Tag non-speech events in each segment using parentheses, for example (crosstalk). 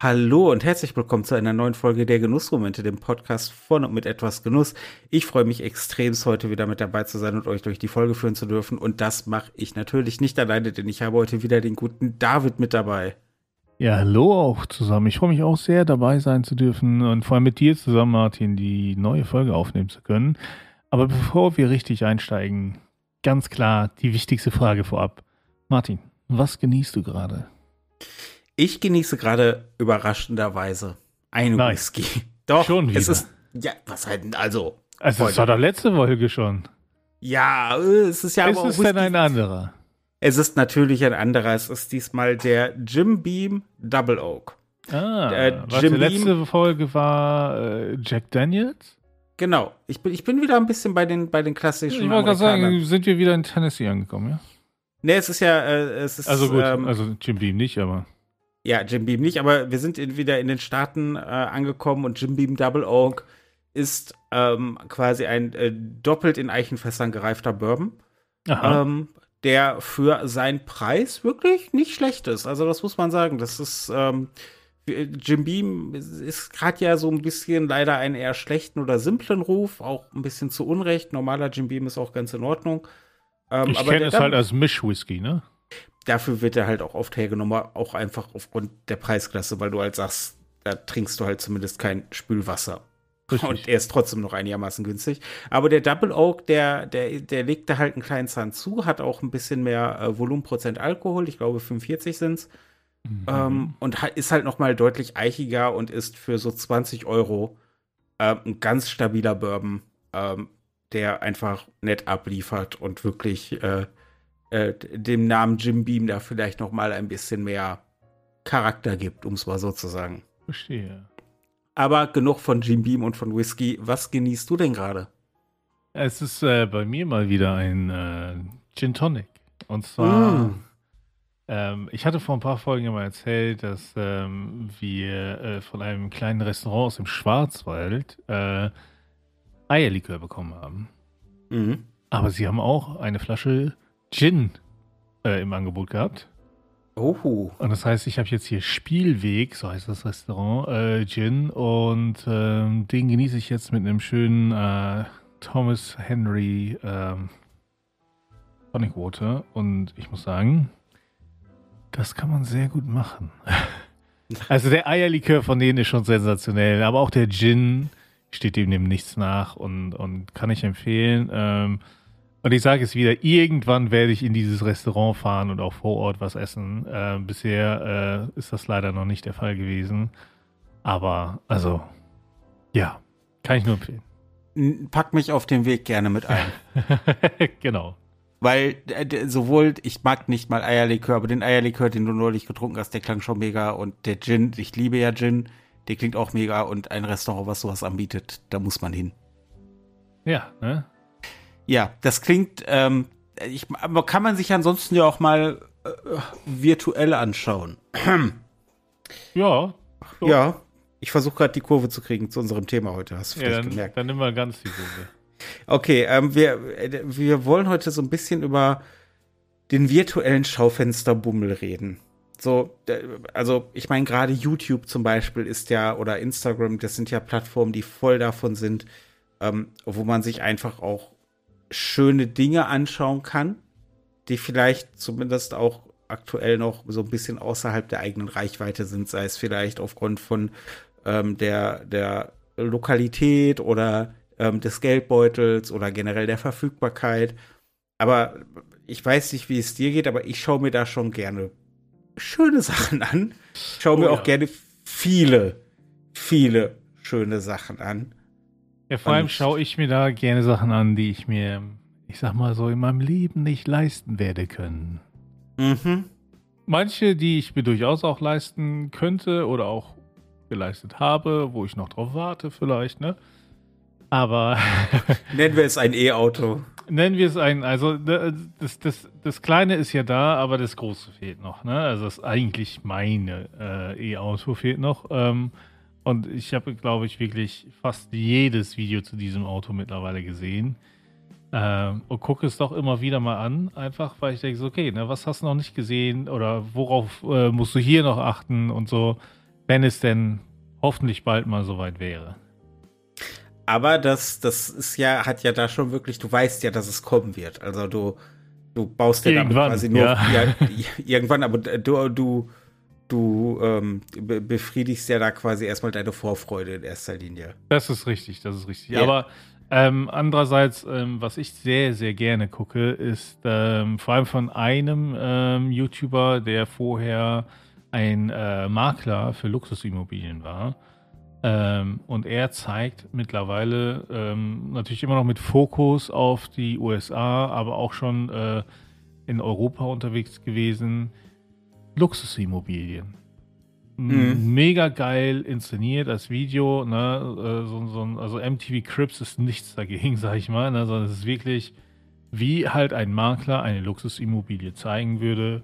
Hallo und herzlich willkommen zu einer neuen Folge der Genussmomente, dem Podcast von und mit etwas Genuss. Ich freue mich extremst, heute wieder mit dabei zu sein und euch durch die Folge führen zu dürfen. Und das mache ich natürlich nicht alleine, denn ich habe heute wieder den guten David mit dabei. Ja, hallo auch zusammen. Ich freue mich auch sehr, dabei sein zu dürfen und vor allem mit dir zusammen, Martin, die neue Folge aufnehmen zu können. Aber bevor wir richtig einsteigen, ganz klar die wichtigste Frage vorab. Martin, was genießt du gerade? Ich genieße gerade überraschenderweise. Whisky. Doch, schon wieder. Es ist, ja, was halt, also. Also, das war doch letzte Folge schon. Ja, es ist ja ist aber. Ist es denn ein anderer? Es ist natürlich ein anderer. Es ist diesmal der Jim Beam Double Oak. Ah, der warte, letzte Folge war äh, Jack Daniels? Genau. Ich bin, ich bin wieder ein bisschen bei den, bei den klassischen. Ich wollte gerade sagen, sind wir wieder in Tennessee angekommen, ja? Nee, es ist ja, äh, es ist. Also gut, ähm, also Jim Beam nicht, aber. Ja, Jim Beam nicht, aber wir sind in, wieder in den Staaten äh, angekommen und Jim Beam Double Oak ist ähm, quasi ein äh, doppelt in Eichenfässern gereifter Bourbon, ähm, der für seinen Preis wirklich nicht schlecht ist. Also das muss man sagen. Das ist ähm, Jim Beam ist gerade ja so ein bisschen leider einen eher schlechten oder simplen Ruf, auch ein bisschen zu Unrecht. Normaler Jim Beam ist auch ganz in Ordnung. Ähm, ich kenne es halt als Mischwhisky, ne? Dafür wird er halt auch oft hergenommen, auch einfach aufgrund der Preisklasse, weil du halt sagst, da trinkst du halt zumindest kein Spülwasser. Richtig. Und er ist trotzdem noch einigermaßen günstig. Aber der Double Oak, der, der, der legt da halt einen kleinen Zahn zu, hat auch ein bisschen mehr äh, Volumenprozent Alkohol, ich glaube 45 sind's. Mhm. Ähm, und ist halt noch mal deutlich eichiger und ist für so 20 Euro äh, ein ganz stabiler Bourbon, ähm, der einfach nett abliefert und wirklich äh, dem Namen Jim Beam da vielleicht noch mal ein bisschen mehr Charakter gibt, um es mal so zu sagen. Verstehe. Aber genug von Jim Beam und von Whisky. Was genießt du denn gerade? Es ist äh, bei mir mal wieder ein äh, Gin Tonic. Und zwar, mm. ähm, ich hatte vor ein paar Folgen mal erzählt, dass ähm, wir äh, von einem kleinen Restaurant aus dem Schwarzwald äh, Eierlikör bekommen haben. Mm. Aber sie haben auch eine Flasche Gin äh, im Angebot gehabt. Oh. Und das heißt, ich habe jetzt hier Spielweg, so heißt das Restaurant, äh, Gin. Und ähm, den genieße ich jetzt mit einem schönen äh, Thomas Henry ähm, Tonic Water. Und ich muss sagen, das kann man sehr gut machen. (laughs) also der Eierlikör von denen ist schon sensationell, aber auch der Gin steht dem nichts nach und, und kann ich empfehlen. Ähm, und ich sage es wieder, irgendwann werde ich in dieses Restaurant fahren und auch vor Ort was essen. Äh, bisher äh, ist das leider noch nicht der Fall gewesen. Aber, also, ja, kann ich nur empfehlen. Pack mich auf den Weg gerne mit ein. (laughs) genau. Weil sowohl, ich mag nicht mal Eierlikör, aber den Eierlikör, den du neulich getrunken hast, der klang schon mega. Und der Gin, ich liebe ja Gin, der klingt auch mega. Und ein Restaurant, was sowas anbietet, da muss man hin. Ja, ne? Ja, das klingt, ähm, ich, aber kann man sich ansonsten ja auch mal äh, virtuell anschauen. ja. So. Ja, ich versuche gerade die Kurve zu kriegen zu unserem Thema heute, hast du ja, vielleicht dann, gemerkt. Dann nimm mal ganz die Kurve. Okay, ähm, wir, wir wollen heute so ein bisschen über den virtuellen Schaufensterbummel reden. So, also ich meine, gerade YouTube zum Beispiel ist ja, oder Instagram, das sind ja Plattformen, die voll davon sind, ähm, wo man sich einfach auch schöne Dinge anschauen kann, die vielleicht zumindest auch aktuell noch so ein bisschen außerhalb der eigenen Reichweite sind, sei es vielleicht aufgrund von ähm, der, der Lokalität oder ähm, des Geldbeutels oder generell der Verfügbarkeit. Aber ich weiß nicht, wie es dir geht, aber ich schaue mir da schon gerne schöne (laughs) Sachen an. Ich schaue oh, mir auch gerne viele, viele schöne Sachen an. Ja, vor allem schaue ich mir da gerne Sachen an, die ich mir, ich sag mal so, in meinem Leben nicht leisten werde können. Mhm. Manche, die ich mir durchaus auch leisten könnte oder auch geleistet habe, wo ich noch drauf warte, vielleicht, ne? Aber. (laughs) Nennen wir es ein E-Auto. Nennen wir es ein, also das, das, das Kleine ist ja da, aber das Große fehlt noch, ne? Also das eigentlich meine äh, E-Auto fehlt noch. Ähm, und ich habe, glaube ich, wirklich fast jedes Video zu diesem Auto mittlerweile gesehen. Ähm, und gucke es doch immer wieder mal an, einfach weil ich denke, so, okay, ne, was hast du noch nicht gesehen oder worauf äh, musst du hier noch achten und so. Wenn es denn hoffentlich bald mal soweit wäre. Aber das, das ist ja, hat ja da schon wirklich, du weißt ja, dass es kommen wird. Also du, du baust ja damit quasi nur ja. (laughs) Ja, irgendwann, aber du, du, du ähm, befriedigst ja da quasi erstmal deine Vorfreude in erster Linie. Das ist richtig, das ist richtig. Ja. Aber ähm, andererseits, ähm, was ich sehr, sehr gerne gucke, ist ähm, vor allem von einem ähm, YouTuber, der vorher ein äh, Makler für Luxusimmobilien war. Ähm, und er zeigt mittlerweile natürlich immer noch mit Fokus auf die USA, aber auch schon äh, in Europa unterwegs gewesen, Luxusimmobilien. Mhm. Mega geil inszeniert als Video. Ne? Äh, so, so, also MTV Crips ist nichts dagegen, (laughs) sag ich mal, ne? sondern es ist wirklich, wie halt ein Makler eine Luxusimmobilie zeigen würde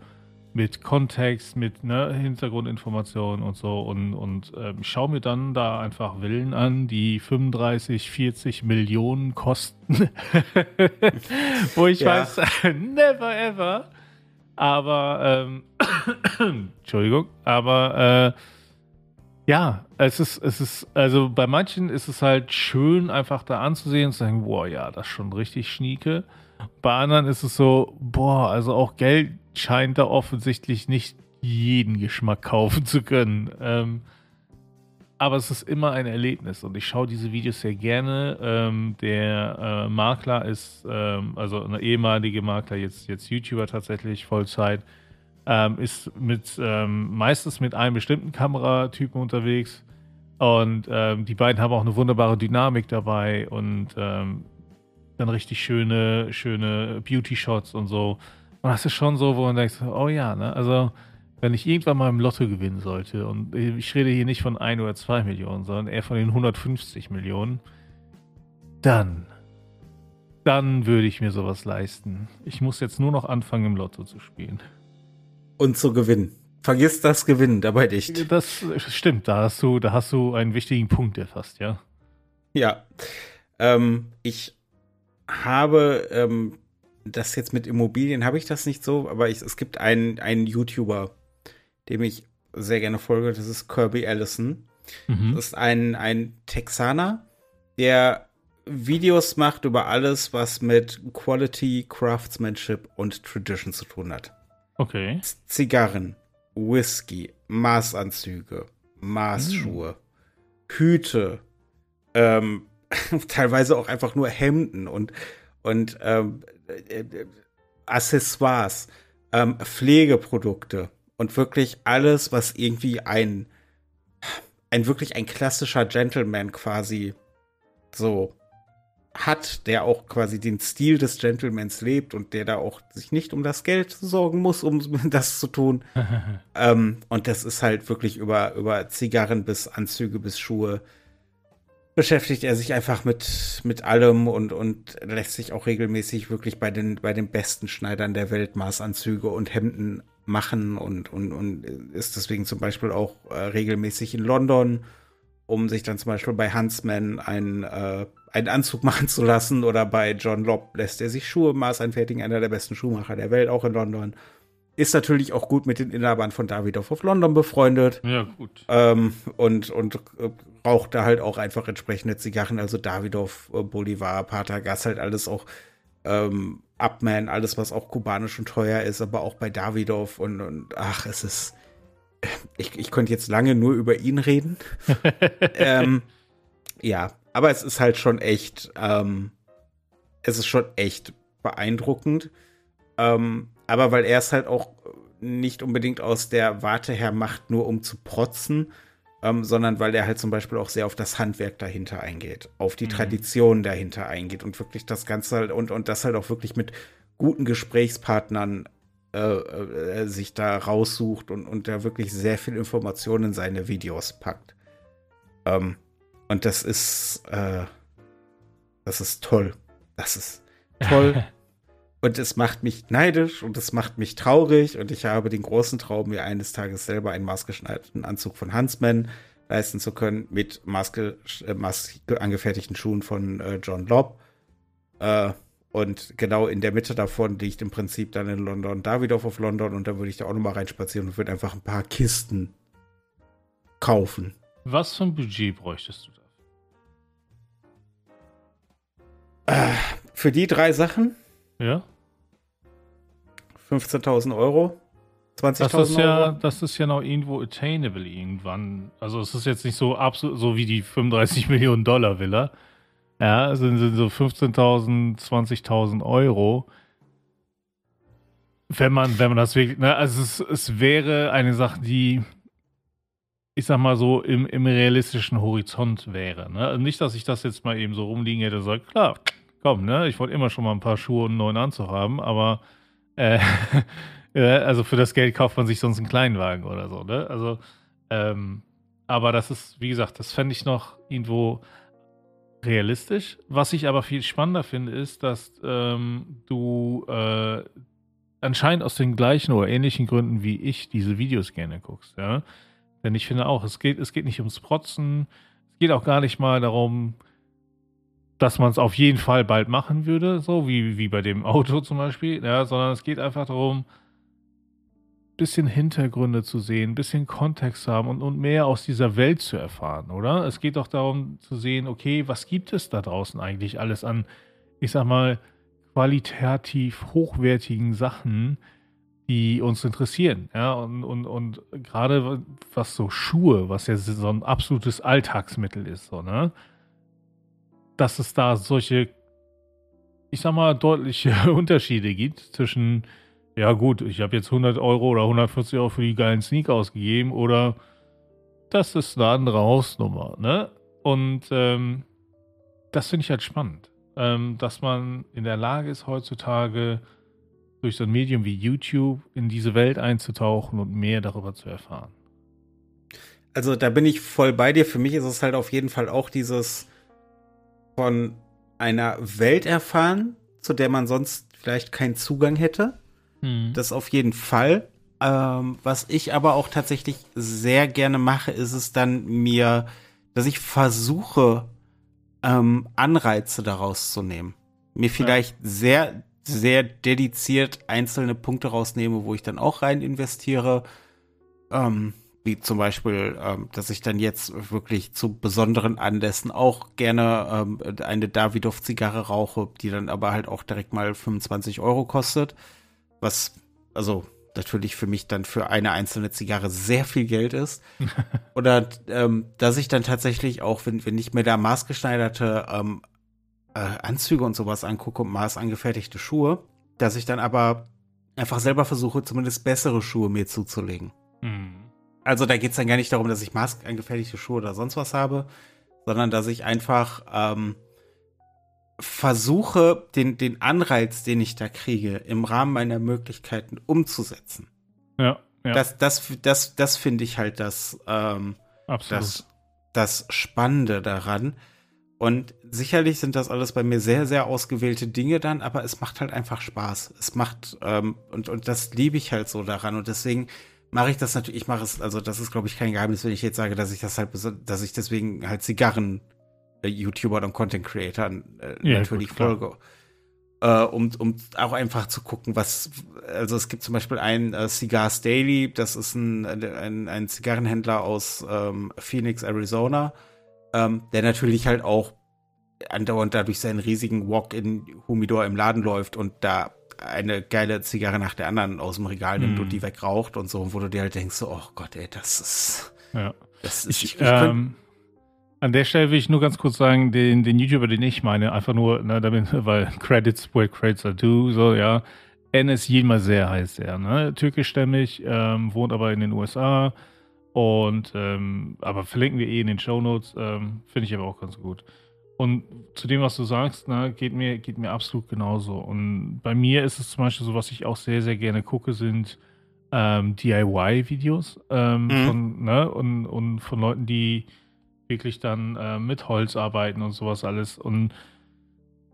mit Kontext, mit ne, Hintergrundinformationen und so und, und ähm, schau mir dann da einfach Villen an, die 35, 40 Millionen kosten. (laughs) Wo ich ja. weiß, (laughs) never ever. Aber, ähm, (coughs) Entschuldigung, aber äh, ja, es ist, es ist, also bei manchen ist es halt schön, einfach da anzusehen und zu sagen, boah, ja, das ist schon richtig schnieke. Bei anderen ist es so, boah, also auch Geld scheint da offensichtlich nicht jeden Geschmack kaufen zu können. Ähm, aber es ist immer ein Erlebnis und ich schaue diese Videos sehr gerne. Ähm, der äh, Makler ist, ähm, also eine ehemalige Makler, jetzt, jetzt YouTuber tatsächlich Vollzeit, ähm, ist mit ähm, meistens mit einem bestimmten Kameratypen unterwegs. Und ähm, die beiden haben auch eine wunderbare Dynamik dabei und ähm, dann richtig schöne, schöne Beauty-Shots und so. Und das ist schon so, wo man denkt, oh ja, ne? Also, wenn ich irgendwann mal im Lotto gewinnen sollte, und ich rede hier nicht von ein oder zwei Millionen, sondern eher von den 150 Millionen, dann, dann würde ich mir sowas leisten. Ich muss jetzt nur noch anfangen, im Lotto zu spielen. Und zu gewinnen. Vergiss das Gewinnen dabei nicht. Das stimmt, da hast du, da hast du einen wichtigen Punkt erfasst, ja. Ja. Ähm, ich habe ähm, das jetzt mit Immobilien habe ich das nicht so, aber ich, es gibt einen, einen YouTuber, dem ich sehr gerne folge, das ist Kirby Allison. Mhm. Das ist ein, ein Texaner, der Videos macht über alles, was mit Quality, Craftsmanship und Tradition zu tun hat. Okay. Zigarren, Whisky, Maßanzüge, Maßschuhe, mhm. Hüte, ähm, (laughs) teilweise auch einfach nur Hemden und, und ähm, äh, Accessoires, ähm, Pflegeprodukte und wirklich alles, was irgendwie ein, ein wirklich ein klassischer Gentleman quasi so hat, der auch quasi den Stil des Gentlemans lebt und der da auch sich nicht um das Geld sorgen muss, um (laughs) das zu tun. (laughs) ähm, und das ist halt wirklich über, über Zigarren bis Anzüge bis Schuhe beschäftigt er sich einfach mit, mit allem und, und lässt sich auch regelmäßig wirklich bei den, bei den besten Schneidern der Welt Maßanzüge und Hemden machen und, und, und ist deswegen zum Beispiel auch äh, regelmäßig in London, um sich dann zum Beispiel bei Huntsman einen, äh, einen Anzug (laughs) machen zu lassen oder bei John Lobb lässt er sich Schuhe maßanfertigen, einer der besten Schuhmacher der Welt, auch in London. Ist natürlich auch gut mit den Inhabern von Davidoff of London befreundet. Ja, gut. Ähm, und, und äh, raucht da halt auch einfach entsprechende Zigarren, also Davidoff, äh, Bolivar, Pater Gas, halt alles auch ähm, Upman, alles, was auch kubanisch und teuer ist, aber auch bei Davidoff und, und ach, es ist. Ich, ich könnte jetzt lange nur über ihn reden. (laughs) ähm, ja, aber es ist halt schon echt, ähm, es ist schon echt beeindruckend. Ähm, aber weil er es halt auch nicht unbedingt aus der Warte her macht, nur um zu protzen, ähm, sondern weil er halt zum Beispiel auch sehr auf das Handwerk dahinter eingeht, auf die mhm. Tradition dahinter eingeht und wirklich das Ganze halt und, und das halt auch wirklich mit guten Gesprächspartnern äh, äh, sich da raussucht und, und da wirklich sehr viel Informationen in seine Videos packt. Ähm, und das ist, äh, das ist toll. Das ist (laughs) toll. Und es macht mich neidisch und es macht mich traurig. Und ich habe den großen Traum, mir eines Tages selber einen maßgeschneiderten Anzug von Huntsman leisten zu können, mit maßge, äh, angefertigten Schuhen von äh, John Lobb. Äh, und genau in der Mitte davon liegt im Prinzip dann in London Davidoff of London und da würde ich da auch nochmal reinspazieren und würde einfach ein paar Kisten kaufen. Was für ein Budget bräuchtest du da? Äh, für die drei Sachen? Ja. 15.000 Euro. 20.000 das ist ja, Das ist ja noch irgendwo attainable irgendwann. Also es ist jetzt nicht so absolut so wie die 35 (laughs) Millionen Dollar Villa. Ja, sind, sind so 15.000, 20.000 Euro. Wenn man, wenn man das wirklich, ne, also es, es wäre eine Sache, die, ich sag mal so, im, im realistischen Horizont wäre. Ne? Also nicht, dass ich das jetzt mal eben so rumliegen hätte und sage, klar, komm, ne, ich wollte immer schon mal ein paar Schuhe und einen neuen Anzug haben, aber äh, (laughs) also für das Geld kauft man sich sonst einen Kleinwagen oder so, ne? Also, ähm, aber das ist, wie gesagt, das fände ich noch irgendwo realistisch. Was ich aber viel spannender finde, ist, dass ähm, du äh, anscheinend aus den gleichen oder ähnlichen Gründen wie ich diese Videos gerne guckst, ja. Denn ich finde auch, es geht, es geht nicht ums Protzen, es geht auch gar nicht mal darum, dass man es auf jeden Fall bald machen würde, so wie, wie bei dem Auto zum Beispiel, ja, sondern es geht einfach darum, bisschen Hintergründe zu sehen, bisschen Kontext zu haben und, und mehr aus dieser Welt zu erfahren, oder? Es geht doch darum zu sehen, okay, was gibt es da draußen eigentlich alles an, ich sag mal, qualitativ hochwertigen Sachen, die uns interessieren, ja, und, und, und gerade was so Schuhe, was ja so ein absolutes Alltagsmittel ist, so, ne? Dass es da solche, ich sag mal, deutliche (laughs) Unterschiede gibt zwischen ja gut, ich habe jetzt 100 Euro oder 140 Euro für die geilen Sneaker ausgegeben oder das ist eine andere Hausnummer, ne? Und ähm, das finde ich halt spannend, ähm, dass man in der Lage ist heutzutage durch so ein Medium wie YouTube in diese Welt einzutauchen und mehr darüber zu erfahren. Also da bin ich voll bei dir. Für mich ist es halt auf jeden Fall auch dieses von einer Welt erfahren, zu der man sonst vielleicht keinen Zugang hätte. Hm. Das auf jeden Fall. Ähm, was ich aber auch tatsächlich sehr gerne mache, ist es dann mir, dass ich versuche, ähm, Anreize daraus zu nehmen. Mir vielleicht ja. sehr, sehr dediziert einzelne Punkte rausnehme, wo ich dann auch rein investiere. Ähm, wie zum Beispiel, ähm, dass ich dann jetzt wirklich zu besonderen Anlässen auch gerne ähm, eine Davidoff-Zigarre rauche, die dann aber halt auch direkt mal 25 Euro kostet was also natürlich für mich dann für eine einzelne Zigarre sehr viel Geld ist. (laughs) Oder ähm, dass ich dann tatsächlich auch, wenn, wenn ich mir da maßgeschneiderte ähm, äh, Anzüge und sowas angucke und maßangefertigte Schuhe, dass ich dann aber einfach selber versuche, zumindest bessere Schuhe mir zuzulegen. Also da geht es dann gar nicht darum, dass ich maßangefertigte Schuhe oder sonst was habe, sondern dass ich einfach ähm, versuche, den, den Anreiz, den ich da kriege, im Rahmen meiner Möglichkeiten umzusetzen. Ja. ja. Das, das, das, das finde ich halt das, ähm, das, das Spannende daran. Und sicherlich sind das alles bei mir sehr, sehr ausgewählte Dinge dann, aber es macht halt einfach Spaß. Es macht, ähm, und, und das liebe ich halt so daran. Und deswegen mache ich das natürlich, ich mache es, also das ist, glaube ich, kein Geheimnis, wenn ich jetzt sage, dass ich das halt, dass ich deswegen halt Zigarren äh, YouTubern und Content Creatern äh, ja, natürlich gut, folge. Äh, um, um auch einfach zu gucken, was, also es gibt zum Beispiel einen äh, Cigars Daily, das ist ein, ein, ein Zigarrenhändler aus ähm, Phoenix, Arizona, ähm, der natürlich halt auch andauernd dadurch seinen riesigen Walk-in-Humidor im Laden läuft und da eine geile Zigarre nach der anderen aus dem Regal nimmt mm. und die wegraucht und so, wo du dir halt denkst, so, oh Gott, ey, das ist. Ja. Das ist ich, ich, ich ähm, an der Stelle will ich nur ganz kurz sagen, den, den YouTuber, den ich meine, einfach nur, ne, damit, (laughs) weil Credits where credits are due, so, ja. Enes Yilmazer heißt er, ne? Türkischstämmig, ähm, wohnt aber in den USA und, ähm, aber verlinken wir eh in den Show Notes, ähm, finde ich aber auch ganz gut. Und zu dem, was du sagst, ne, geht mir, geht mir absolut genauso. Und bei mir ist es zum Beispiel so, was ich auch sehr, sehr gerne gucke, sind ähm, DIY-Videos ähm, mhm. von, ne, und, und von Leuten, die wirklich dann äh, mit Holz arbeiten und sowas alles. Und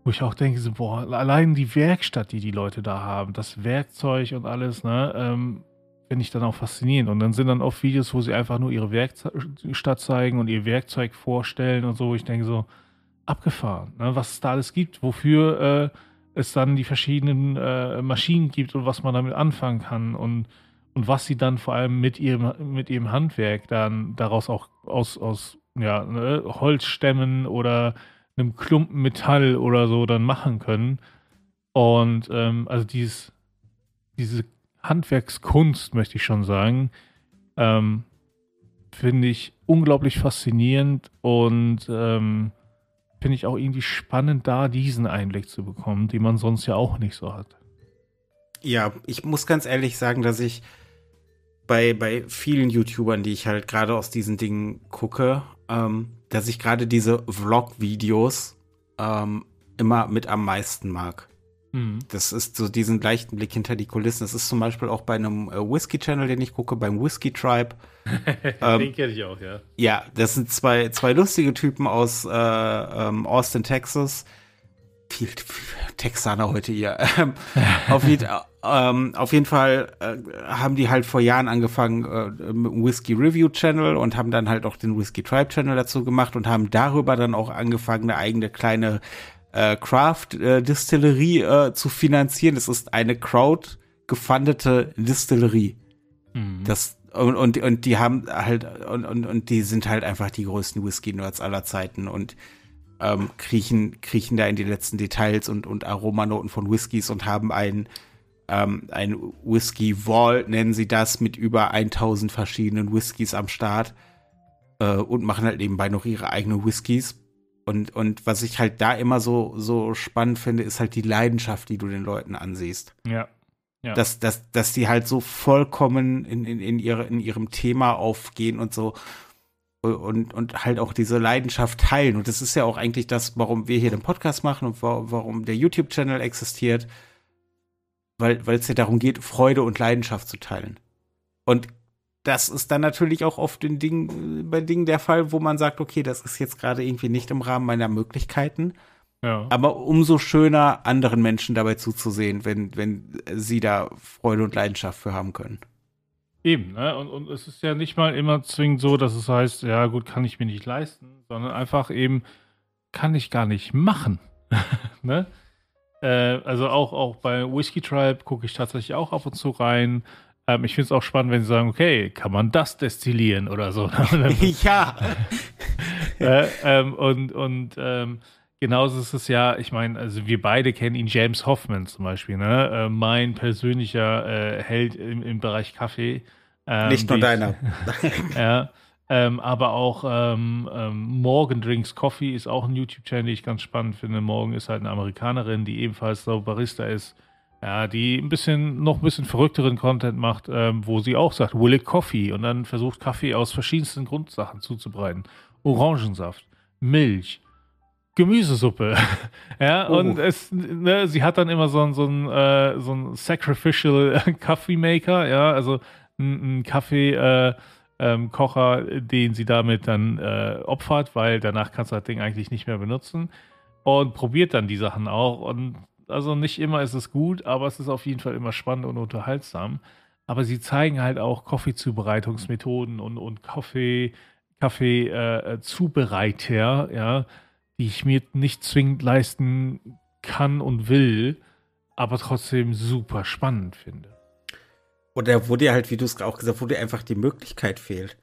wo ich auch denke, so, boah, allein die Werkstatt, die die Leute da haben, das Werkzeug und alles, ne, ähm, finde ich dann auch faszinierend. Und dann sind dann oft Videos, wo sie einfach nur ihre Werkstatt zeigen und ihr Werkzeug vorstellen und so, wo ich denke, so, abgefahren, ne, was es da alles gibt, wofür äh, es dann die verschiedenen äh, Maschinen gibt und was man damit anfangen kann und und was sie dann vor allem mit ihrem, mit ihrem Handwerk dann daraus auch aus, aus ja, ne, Holzstämmen oder einem Klumpen Metall oder so dann machen können. Und ähm, also dieses, diese Handwerkskunst, möchte ich schon sagen, ähm, finde ich unglaublich faszinierend und ähm, finde ich auch irgendwie spannend, da diesen Einblick zu bekommen, den man sonst ja auch nicht so hat. Ja, ich muss ganz ehrlich sagen, dass ich bei, bei vielen YouTubern, die ich halt gerade aus diesen Dingen gucke, ähm, dass ich gerade diese Vlog-Videos ähm, immer mit am meisten mag. Mhm. Das ist so diesen leichten Blick hinter die Kulissen. Das ist zum Beispiel auch bei einem äh, Whisky-Channel, den ich gucke, beim Whisky Tribe. (laughs) ähm, den kenne ich auch, ja. Ja, das sind zwei, zwei lustige Typen aus äh, ähm, Austin, Texas. Viel, viel Texaner heute hier. (laughs) Auf, jeden, ähm, auf jeden Fall äh, haben die halt vor Jahren angefangen äh, mit dem Whisky Review Channel und haben dann halt auch den Whisky Tribe Channel dazu gemacht und haben darüber dann auch angefangen, eine eigene kleine äh, Craft äh, Distillerie äh, zu finanzieren. Es ist eine Crowd gefundete Distillerie. Mhm. Das und, und, und die haben halt und, und, und die sind halt einfach die größten Whisky-Nerds aller Zeiten und ähm, kriechen, kriechen da in die letzten Details und, und Aromanoten von Whiskys und haben ein, ähm, ein Whisky Wall, nennen sie das, mit über 1000 verschiedenen Whiskys am Start äh, und machen halt nebenbei noch ihre eigenen Whiskys. Und, und was ich halt da immer so, so spannend finde, ist halt die Leidenschaft, die du den Leuten ansiehst. Ja. ja. Dass, dass, dass die halt so vollkommen in, in, in, ihre, in ihrem Thema aufgehen und so und, und halt auch diese Leidenschaft teilen. Und das ist ja auch eigentlich das, warum wir hier den Podcast machen und warum der YouTube-Channel existiert. Weil es ja darum geht, Freude und Leidenschaft zu teilen. Und das ist dann natürlich auch oft in Dingen, bei Dingen der Fall, wo man sagt, okay, das ist jetzt gerade irgendwie nicht im Rahmen meiner Möglichkeiten. Ja. Aber umso schöner, anderen Menschen dabei zuzusehen, wenn, wenn sie da Freude und Leidenschaft für haben können. Eben, ne? Und, und es ist ja nicht mal immer zwingend so, dass es heißt, ja gut, kann ich mir nicht leisten, sondern einfach eben, kann ich gar nicht machen. (laughs) ne? Äh, also auch, auch bei Whiskey Tribe gucke ich tatsächlich auch ab und zu rein. Ähm, ich finde es auch spannend, wenn sie sagen, okay, kann man das destillieren oder so. (laughs) (laughs) ja. (laughs) äh, ähm, und und ähm, genauso ist es ja, ich meine, also wir beide kennen ihn, James Hoffman zum Beispiel, ne? Äh, mein persönlicher äh, Held im, im Bereich Kaffee. Ähm, Nicht nur deiner. ja. Ähm, aber auch ähm, ähm, Morgan Drinks Coffee ist auch ein YouTube-Channel, den ich ganz spannend finde. Morgan ist halt eine Amerikanerin, die ebenfalls so Barista ist ja, die ein bisschen, noch ein bisschen verrückteren Content macht, ähm, wo sie auch sagt, will it coffee? Und dann versucht Kaffee aus verschiedensten Grundsachen zuzubereiten. Orangensaft, Milch, Gemüsesuppe. (laughs) ja, oh. und es, ne, sie hat dann immer so ein, so ein, äh, so ein Sacrificial (laughs) Coffee Maker, ja, also ein, Kaffee, äh, ähm, Kocher, den sie damit dann äh, opfert, weil danach kannst du das Ding eigentlich nicht mehr benutzen und probiert dann die Sachen auch und also nicht immer ist es gut, aber es ist auf jeden Fall immer spannend und unterhaltsam. Aber sie zeigen halt auch Kaffeezubereitungsmethoden und, und Kaffee, Kaffee-Zubereiter, äh, ja, die ich mir nicht zwingend leisten kann und will, aber trotzdem super spannend finde. Oder wo dir halt, wie du es auch gesagt hast, wo dir einfach die Möglichkeit fehlt.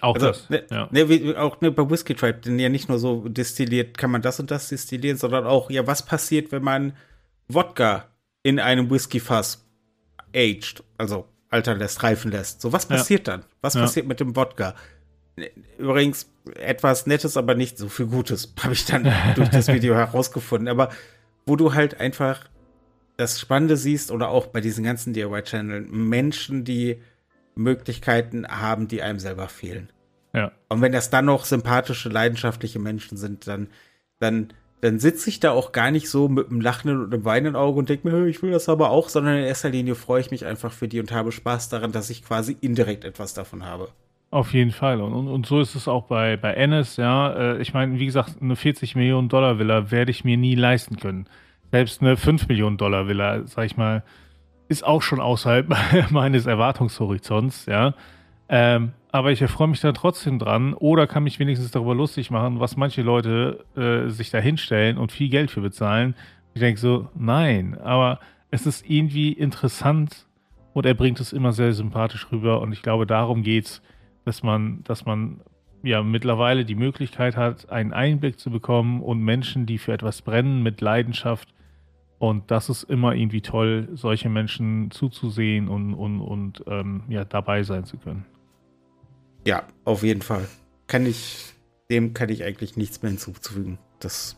Auch also, das. Ne, ja. ne, auch ne, bei Whiskey Tribe, denn ja nicht nur so destilliert, kann man das und das destillieren, sondern auch, ja, was passiert, wenn man Wodka in einem Whiskyfass aged, also altern lässt, reifen lässt. So, was passiert ja. dann? Was ja. passiert mit dem Wodka? Übrigens, etwas Nettes, aber nicht so viel Gutes, (laughs) habe ich dann durch das Video (laughs) herausgefunden. Aber wo du halt einfach das Spannende siehst oder auch bei diesen ganzen DIY-Channel Menschen, die Möglichkeiten haben, die einem selber fehlen. Ja. Und wenn das dann noch sympathische, leidenschaftliche Menschen sind, dann, dann dann sitze ich da auch gar nicht so mit einem lachenden und einem weinenden Auge und denke mir, ich will das aber auch, sondern in erster Linie freue ich mich einfach für die und habe Spaß daran, dass ich quasi indirekt etwas davon habe. Auf jeden Fall. Und, und, und so ist es auch bei, bei Ennis, ja. Äh, ich meine, wie gesagt, eine 40 Millionen Dollar Villa werde ich mir nie leisten können. Selbst eine 5 Millionen Dollar Villa, sag ich mal, ist auch schon außerhalb (laughs) meines Erwartungshorizonts, ja. Ähm, aber ich erfreue mich da trotzdem dran oder kann mich wenigstens darüber lustig machen, was manche Leute äh, sich da hinstellen und viel Geld für bezahlen. Ich denke so, nein, aber es ist irgendwie interessant Und er bringt es immer sehr sympathisch rüber. Und ich glaube, darum geht es, dass man, dass man ja mittlerweile die Möglichkeit hat, einen Einblick zu bekommen und Menschen, die für etwas brennen, mit Leidenschaft. Und das ist immer irgendwie toll, solche Menschen zuzusehen und, und, und ähm, ja, dabei sein zu können. Ja, auf jeden Fall. Kann ich, dem kann ich eigentlich nichts mehr hinzufügen. Das,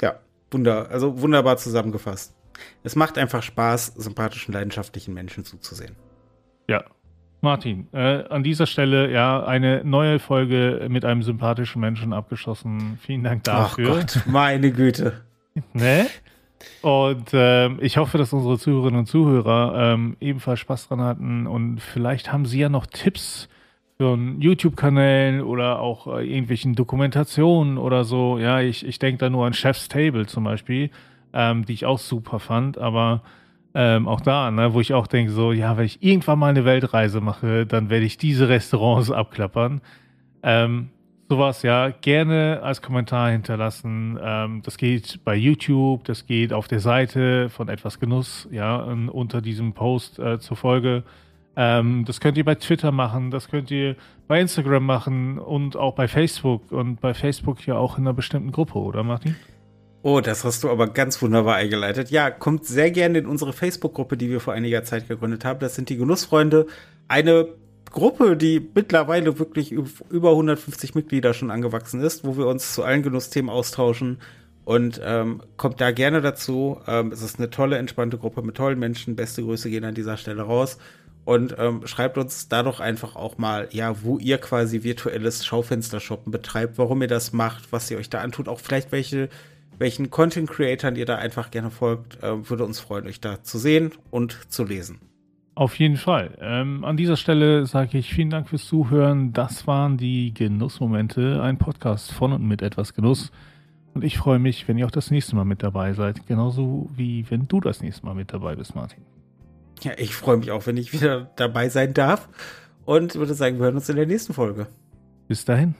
ja, wunder, also wunderbar zusammengefasst. Es macht einfach Spaß, sympathischen, leidenschaftlichen Menschen zuzusehen. Ja, Martin, äh, an dieser Stelle ja eine neue Folge mit einem sympathischen Menschen abgeschlossen. Vielen Dank dafür. Ach Gott, meine Güte. (laughs) ne? Und äh, ich hoffe, dass unsere Zuhörerinnen und Zuhörer ähm, ebenfalls Spaß dran hatten und vielleicht haben sie ja noch Tipps für YouTube-Kanälen oder auch äh, irgendwelchen Dokumentationen oder so. Ja, ich, ich denke da nur an Chef's Table zum Beispiel, ähm, die ich auch super fand, aber ähm, auch da, ne, wo ich auch denke, so, ja, wenn ich irgendwann mal eine Weltreise mache, dann werde ich diese Restaurants abklappern. Ähm, sowas ja gerne als Kommentar hinterlassen. Ähm, das geht bei YouTube, das geht auf der Seite von Etwas Genuss, ja, unter diesem Post äh, zur Folge. Ähm, das könnt ihr bei Twitter machen, das könnt ihr bei Instagram machen und auch bei Facebook und bei Facebook ja auch in einer bestimmten Gruppe, oder Martin? Oh, das hast du aber ganz wunderbar eingeleitet. Ja, kommt sehr gerne in unsere Facebook-Gruppe, die wir vor einiger Zeit gegründet haben. Das sind die Genussfreunde. Eine Gruppe, die mittlerweile wirklich über 150 Mitglieder schon angewachsen ist, wo wir uns zu allen Genussthemen austauschen. Und ähm, kommt da gerne dazu. Ähm, es ist eine tolle, entspannte Gruppe mit tollen Menschen. Beste Grüße gehen an dieser Stelle raus. Und ähm, schreibt uns da doch einfach auch mal, ja, wo ihr quasi virtuelles Schaufenstershoppen betreibt, warum ihr das macht, was ihr euch da antut, auch vielleicht welche welchen Content Creatern ihr da einfach gerne folgt. Äh, würde uns freuen, euch da zu sehen und zu lesen. Auf jeden Fall. Ähm, an dieser Stelle sage ich vielen Dank fürs Zuhören. Das waren die Genussmomente, ein Podcast von und mit etwas Genuss. Und ich freue mich, wenn ihr auch das nächste Mal mit dabei seid. Genauso wie wenn du das nächste Mal mit dabei bist, Martin. Ja, ich freue mich auch, wenn ich wieder dabei sein darf. Und würde sagen, wir hören uns in der nächsten Folge. Bis dahin.